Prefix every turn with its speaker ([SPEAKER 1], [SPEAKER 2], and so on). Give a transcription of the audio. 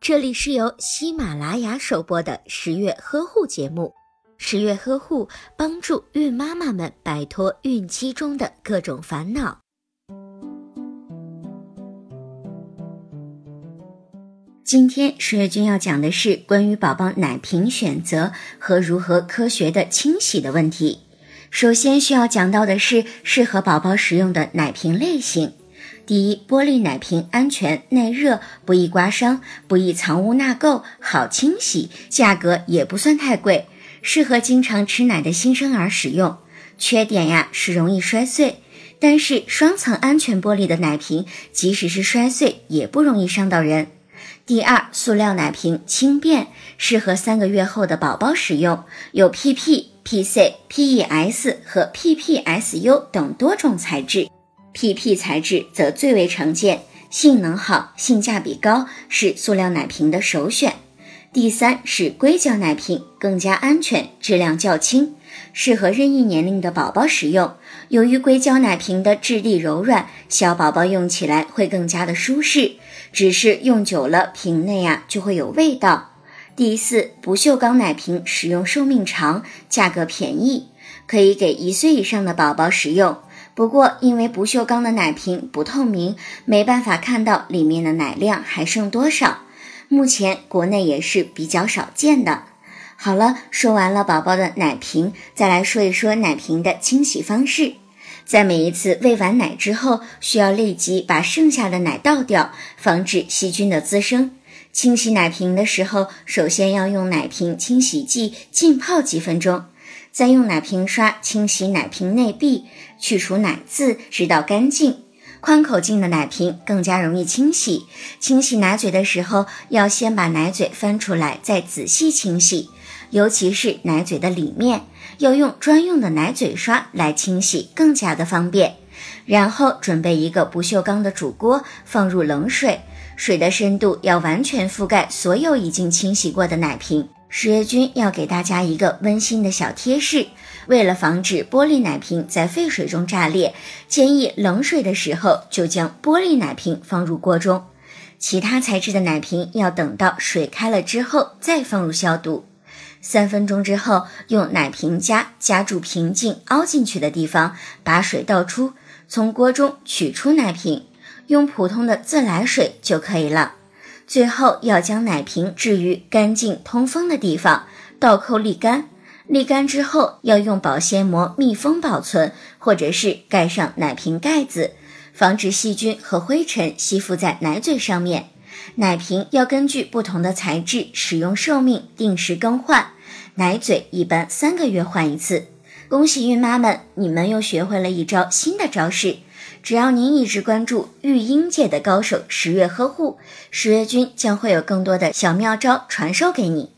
[SPEAKER 1] 这里是由喜马拉雅首播的十月呵护节目。十月呵护帮助孕妈妈们摆脱孕期中的各种烦恼。今天十月君要讲的是关于宝宝奶瓶选择和如何科学的清洗的问题。首先需要讲到的是适合宝宝使用的奶瓶类型。第一，玻璃奶瓶安全、耐热、不易刮伤、不易藏污纳垢、好清洗，价格也不算太贵，适合经常吃奶的新生儿使用。缺点呀是容易摔碎，但是双层安全玻璃的奶瓶，即使是摔碎也不容易伤到人。第二，塑料奶瓶轻便，适合三个月后的宝宝使用，有 PP、PC、PES 和 PPSU 等多种材质。PP 材质则最为常见，性能好，性价比高，是塑料奶瓶的首选。第三是硅胶奶瓶，更加安全，质量较轻，适合任意年龄的宝宝使用。由于硅胶奶瓶的质地柔软，小宝宝用起来会更加的舒适。只是用久了，瓶内啊就会有味道。第四，不锈钢奶瓶使用寿命长，价格便宜，可以给一岁以上的宝宝使用。不过，因为不锈钢的奶瓶不透明，没办法看到里面的奶量还剩多少。目前国内也是比较少见的。好了，说完了宝宝的奶瓶，再来说一说奶瓶的清洗方式。在每一次喂完奶之后，需要立即把剩下的奶倒掉，防止细菌的滋生。清洗奶瓶的时候，首先要用奶瓶清洗剂浸泡几分钟。再用奶瓶刷清洗奶瓶内壁，去除奶渍，直到干净。宽口径的奶瓶更加容易清洗。清洗奶嘴的时候，要先把奶嘴翻出来，再仔细清洗，尤其是奶嘴的里面，要用专用的奶嘴刷来清洗，更加的方便。然后准备一个不锈钢的煮锅，放入冷水，水的深度要完全覆盖所有已经清洗过的奶瓶。十月君要给大家一个温馨的小贴士：为了防止玻璃奶瓶在沸水中炸裂，建议冷水的时候就将玻璃奶瓶放入锅中。其他材质的奶瓶要等到水开了之后再放入消毒。三分钟之后，用奶瓶夹夹住瓶颈凹进去的地方，把水倒出，从锅中取出奶瓶，用普通的自来水就可以了。最后要将奶瓶置于干净通风的地方，倒扣沥干。沥干之后要用保鲜膜密封保存，或者是盖上奶瓶盖子，防止细菌和灰尘吸附在奶嘴上面。奶瓶要根据不同的材质、使用寿命定时更换，奶嘴一般三个月换一次。恭喜孕妈们，你们又学会了一招新的招式。只要您一直关注育婴界的高手十月呵护，十月君将会有更多的小妙招传授给你。